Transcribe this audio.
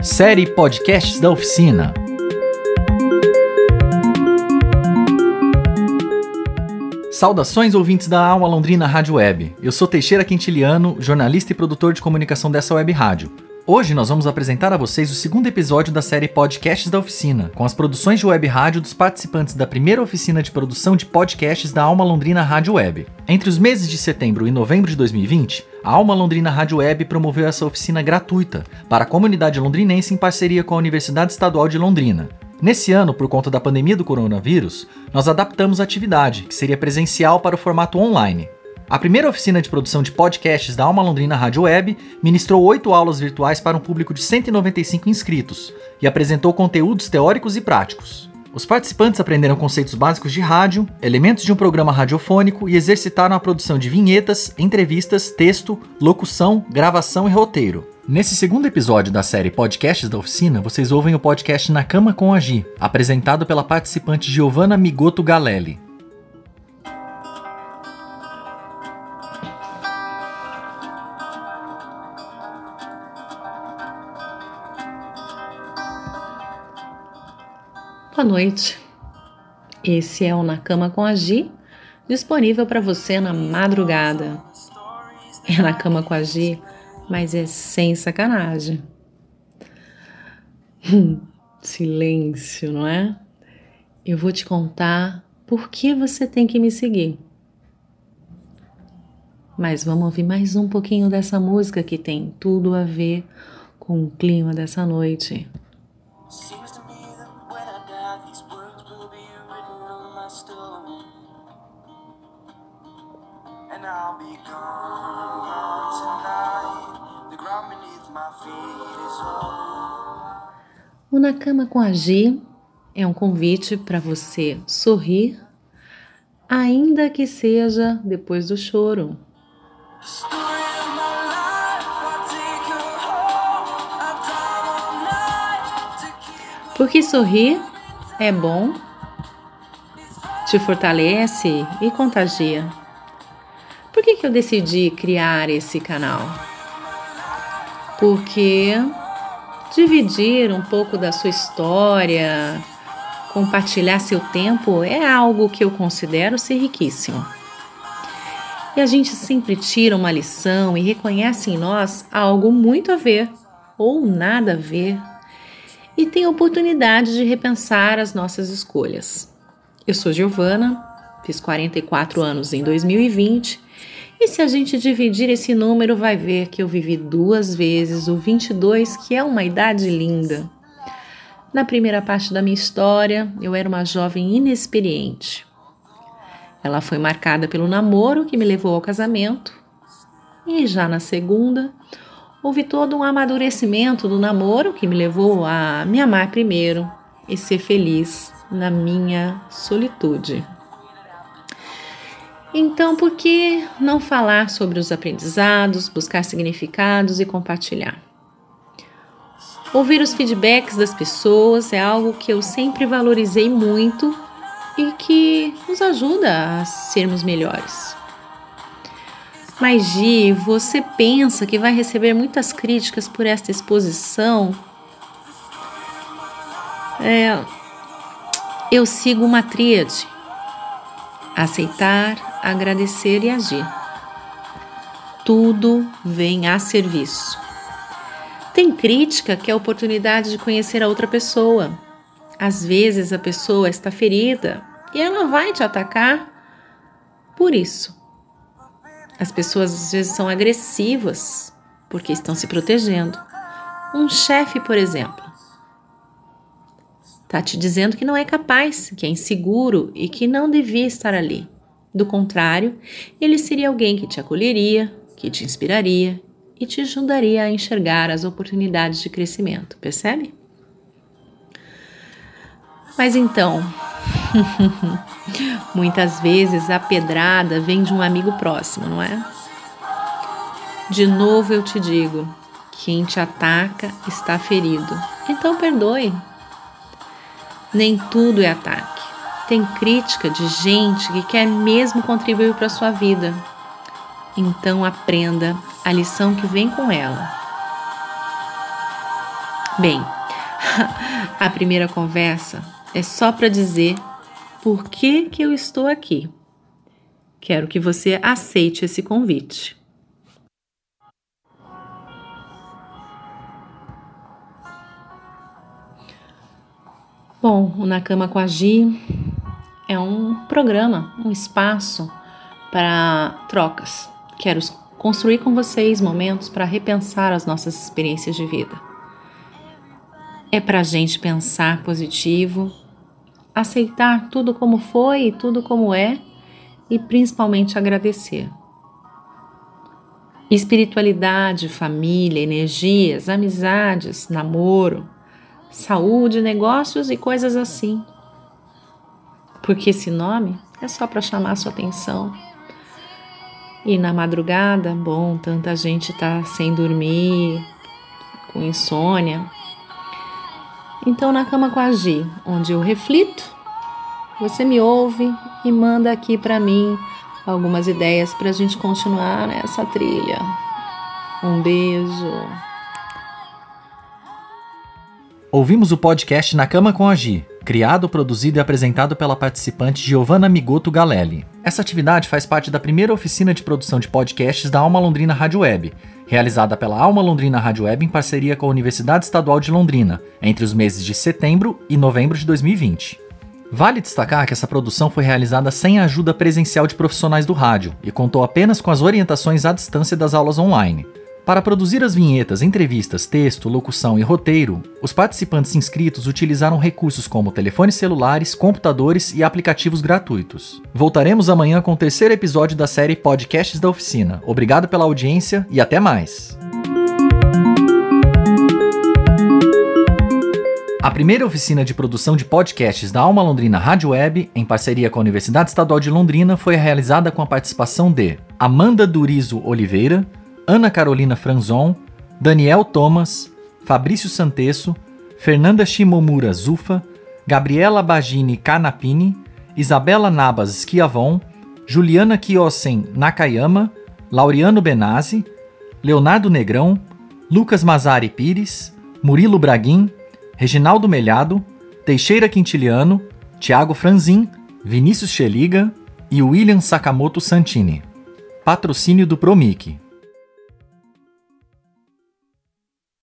Série Podcasts da Oficina. Saudações ouvintes da Alma Londrina Rádio Web. Eu sou Teixeira Quintiliano, jornalista e produtor de comunicação dessa web rádio. Hoje nós vamos apresentar a vocês o segundo episódio da série Podcasts da Oficina, com as produções de web rádio dos participantes da primeira oficina de produção de podcasts da Alma Londrina Rádio Web. Entre os meses de setembro e novembro de 2020, a Alma Londrina Rádio Web promoveu essa oficina gratuita para a comunidade londrinense em parceria com a Universidade Estadual de Londrina. Nesse ano, por conta da pandemia do coronavírus, nós adaptamos a atividade, que seria presencial, para o formato online. A primeira oficina de produção de podcasts da Alma Londrina Rádio Web ministrou oito aulas virtuais para um público de 195 inscritos e apresentou conteúdos teóricos e práticos. Os participantes aprenderam conceitos básicos de rádio, elementos de um programa radiofônico e exercitaram a produção de vinhetas, entrevistas, texto, locução, gravação e roteiro. Nesse segundo episódio da série Podcasts da Oficina, vocês ouvem o podcast Na Cama com a Gi, apresentado pela participante Giovanna Migoto Galelli. Boa noite. Esse é o Na Cama com a Gi, disponível para você na madrugada. É na cama com a Gi, mas é sem sacanagem. Hum, silêncio, não é? Eu vou te contar por que você tem que me seguir. Mas vamos ouvir mais um pouquinho dessa música que tem tudo a ver com o clima dessa noite. O Na Cama com a G é um convite para você sorrir, ainda que seja depois do choro. Porque sorrir é bom, te fortalece e contagia. Por que, que eu decidi criar esse canal? Porque dividir um pouco da sua história, compartilhar seu tempo é algo que eu considero ser riquíssimo. E a gente sempre tira uma lição e reconhece em nós algo muito a ver ou nada a ver e tem a oportunidade de repensar as nossas escolhas. Eu sou Giovana, fiz 44 anos em 2020 e se a gente dividir esse número, vai ver que eu vivi duas vezes o 22, que é uma idade linda. Na primeira parte da minha história, eu era uma jovem inexperiente. Ela foi marcada pelo namoro que me levou ao casamento. E já na segunda, houve todo um amadurecimento do namoro que me levou a me amar primeiro e ser feliz na minha solitude. Então, por que não falar sobre os aprendizados, buscar significados e compartilhar? Ouvir os feedbacks das pessoas é algo que eu sempre valorizei muito e que nos ajuda a sermos melhores. Mas, Gi, você pensa que vai receber muitas críticas por esta exposição? É, eu sigo uma tríade: aceitar, agradecer e agir. Tudo vem a serviço. Tem crítica que é a oportunidade de conhecer a outra pessoa. Às vezes a pessoa está ferida e ela vai te atacar por isso. As pessoas às vezes são agressivas porque estão se protegendo. Um chefe, por exemplo, está te dizendo que não é capaz, que é inseguro e que não devia estar ali. Do contrário, ele seria alguém que te acolheria, que te inspiraria e te ajudaria a enxergar as oportunidades de crescimento, percebe? Mas então, muitas vezes a pedrada vem de um amigo próximo, não é? De novo eu te digo: quem te ataca está ferido. Então perdoe. Nem tudo é ataque. Tem crítica de gente que quer mesmo contribuir para a sua vida. Então aprenda a lição que vem com ela. Bem, a primeira conversa é só para dizer por que, que eu estou aqui. Quero que você aceite esse convite. Bom, o Na Cama com a Gi é um programa, um espaço para trocas. Quero construir com vocês momentos para repensar as nossas experiências de vida. É para a gente pensar positivo, aceitar tudo como foi tudo como é e principalmente agradecer. Espiritualidade, família, energias, amizades, namoro, saúde, negócios e coisas assim. Porque esse nome é só para chamar sua atenção. E na madrugada, bom, tanta gente tá sem dormir, com insônia, então, na cama com a Gi, onde eu reflito, você me ouve e manda aqui para mim algumas ideias para a gente continuar nessa trilha. Um beijo. Ouvimos o podcast Na Cama com a Gi, criado, produzido e apresentado pela participante Giovanna Migoto Galelli. Essa atividade faz parte da primeira oficina de produção de podcasts da Alma Londrina Rádio Web, realizada pela Alma Londrina Rádio Web em parceria com a Universidade Estadual de Londrina, entre os meses de setembro e novembro de 2020. Vale destacar que essa produção foi realizada sem a ajuda presencial de profissionais do rádio e contou apenas com as orientações à distância das aulas online. Para produzir as vinhetas, entrevistas, texto, locução e roteiro, os participantes inscritos utilizaram recursos como telefones celulares, computadores e aplicativos gratuitos. Voltaremos amanhã com o terceiro episódio da série Podcasts da Oficina. Obrigado pela audiência e até mais! A primeira oficina de produção de podcasts da Alma Londrina Rádio Web, em parceria com a Universidade Estadual de Londrina, foi realizada com a participação de Amanda Durizo Oliveira, Ana Carolina Franzon, Daniel Thomas, Fabrício Santesso, Fernanda Shimomura Zufa, Gabriela Bagini Canapini, Isabela Nabas Schiavon, Juliana Kiosen Nakayama, Laureano Benazzi, Leonardo Negrão, Lucas Mazari Pires, Murilo Braguin, Reginaldo Melhado, Teixeira Quintiliano, Tiago Franzin, Vinícius Cheliga e William Sakamoto Santini. Patrocínio do Promic.